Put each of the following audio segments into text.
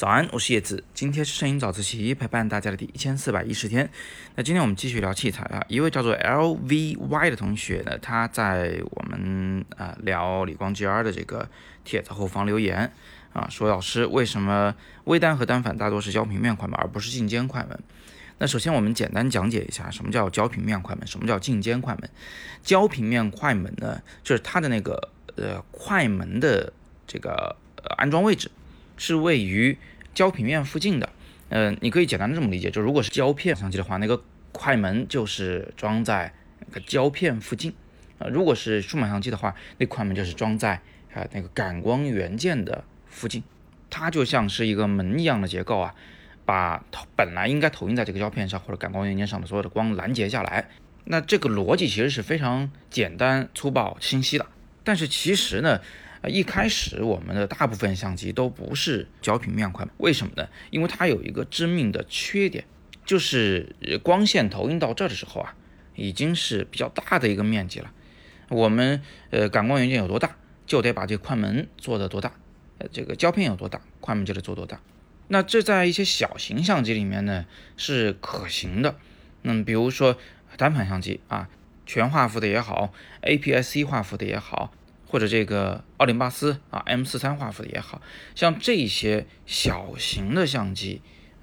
早安，我是叶子，今天是摄影早自习陪伴大家的第一千四百一十天。那今天我们继续聊器材啊，一位叫做 L V Y 的同学呢，他在我们啊聊理光 GR 的这个帖子后方留言啊，说老师为什么微单和单反大多是焦平面快门而不是镜间快门？那首先我们简单讲解一下什么叫焦平面快门，什么叫镜间快门。焦平面快门呢，就是它的那个呃快门的这个呃安装位置。是位于胶平面附近的，嗯，你可以简单的这么理解，就如果是胶片相机的话，那个快门就是装在那个胶片附近，啊，如果是数码相机的话，那快门就是装在啊那个感光元件的附近，它就像是一个门一样的结构啊，把本来应该投影在这个胶片上或者感光元件上的所有的光拦截下来。那这个逻辑其实是非常简单、粗暴、清晰的，但是其实呢。啊，一开始我们的大部分相机都不是焦平面快，为什么呢？因为它有一个致命的缺点，就是光线投影到这儿的时候啊，已经是比较大的一个面积了。我们呃感光元件有多大，就得把这个快门做的多大，呃这个胶片有多大，快门就得做多大。那这在一些小型相机里面呢是可行的，嗯，比如说单反相机啊，全画幅的也好，APS-C 画幅的也好。或者这个奥林巴斯啊，M 四三画幅的也好像这些小型的相机，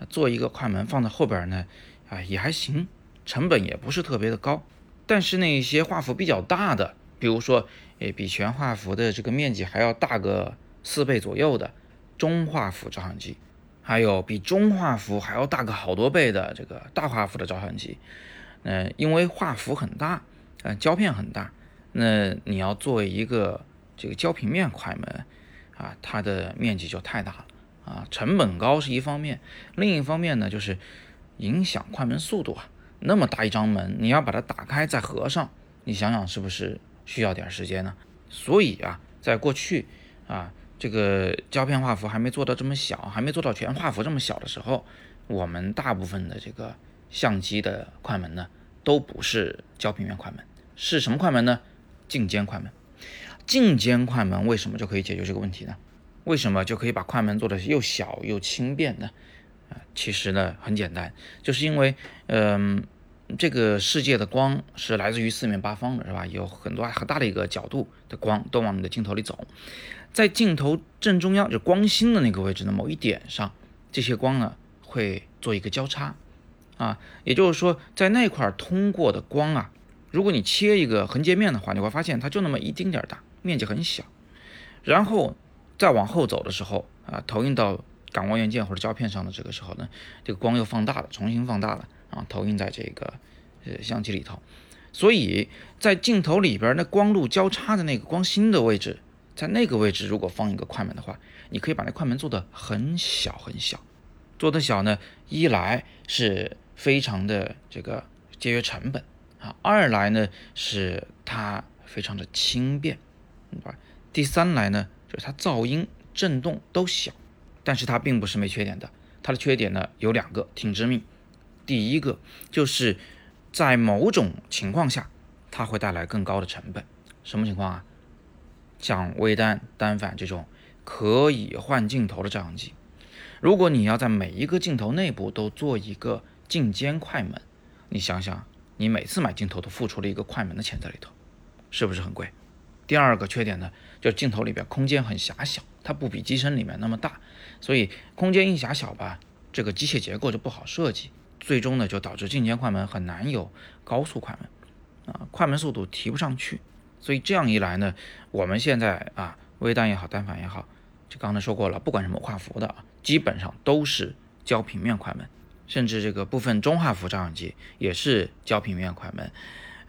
做一个快门放在后边呢，啊也还行，成本也不是特别的高。但是那些画幅比较大的，比如说诶比全画幅的这个面积还要大个四倍左右的中画幅照相机，还有比中画幅还要大个好多倍的这个大画幅的照相机，嗯，因为画幅很大，嗯，胶片很大。那你要做一个这个焦平面快门啊，它的面积就太大了啊，成本高是一方面，另一方面呢就是影响快门速度啊。那么大一张门，你要把它打开再合上，你想想是不是需要点时间呢？所以啊，在过去啊，这个胶片画幅还没做到这么小，还没做到全画幅这么小的时候，我们大部分的这个相机的快门呢，都不是焦平面快门，是什么快门呢？镜间快门，镜间快门为什么就可以解决这个问题呢？为什么就可以把快门做的又小又轻便呢？啊，其实呢很简单，就是因为，嗯，这个世界的光是来自于四面八方的，是吧？有很多很大的一个角度的光都往你的镜头里走，在镜头正中央，就光心的那个位置的某一点上，这些光呢会做一个交叉，啊，也就是说，在那块通过的光啊。如果你切一个横截面的话，你会发现它就那么一丁点儿大，面积很小。然后再往后走的时候啊，投影到感光元件或者胶片上的这个时候呢，这个光又放大了，重新放大了啊，投影在这个呃相机里头。所以在镜头里边那光路交叉的那个光心的位置，在那个位置如果放一个快门的话，你可以把那快门做的很小很小。做的小呢，一来是非常的这个节约成本。啊，二来呢是它非常的轻便，对吧？第三来呢就是它噪音、震动都小，但是它并不是没缺点的。它的缺点呢有两个，挺致命。第一个就是在某种情况下，它会带来更高的成本。什么情况啊？像微单、单反这种可以换镜头的照相机，如果你要在每一个镜头内部都做一个镜间快门，你想想。你每次买镜头都付出了一个快门的钱在里头，是不是很贵？第二个缺点呢，就镜头里边空间很狭小，它不比机身里面那么大，所以空间一狭小吧，这个机械结构就不好设计，最终呢就导致镜间快门很难有高速快门，啊，快门速度提不上去。所以这样一来呢，我们现在啊，微单也好，单反也好，就刚才说过了，不管什么画幅的啊，基本上都是焦平面快门。甚至这个部分中画幅照相机也是焦平面快门，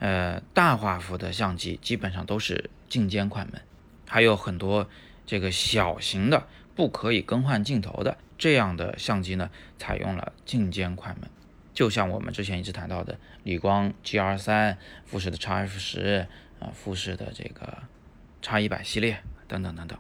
呃，大画幅的相机基本上都是镜间快门，还有很多这个小型的不可以更换镜头的这样的相机呢，采用了镜间快门，就像我们之前一直谈到的理光 GR 三、富士的 X F 十啊、富士的这个 X 一百系列等等等等。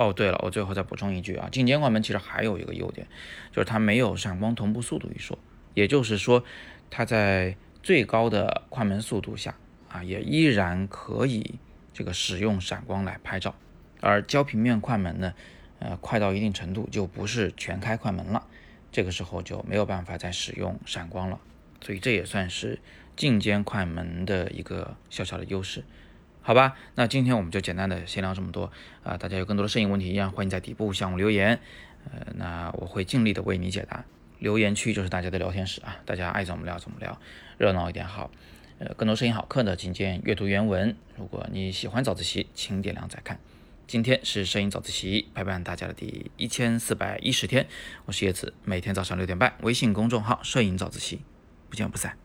哦，对了，我最后再补充一句啊，镜间快门其实还有一个优点，就是它没有闪光同步速度一说，也就是说，它在最高的快门速度下啊，也依然可以这个使用闪光来拍照。而焦平面快门呢，呃，快到一定程度就不是全开快门了，这个时候就没有办法再使用闪光了，所以这也算是进阶快门的一个小小的优势，好吧？那今天我们就简单的先聊这么多啊，大家有更多的摄影问题一样，欢迎在底部向我留言，呃，那我会尽力的为你解答。留言区就是大家的聊天室啊，大家爱怎么聊怎么聊，热闹一点好。呃，更多摄影好课呢，请见阅读原文。如果你喜欢早自习，请点亮再看。今天是摄影早自习陪伴大家的第一千四百一十天，我是叶子，每天早上六点半，微信公众号“摄影早自习”，不见不散。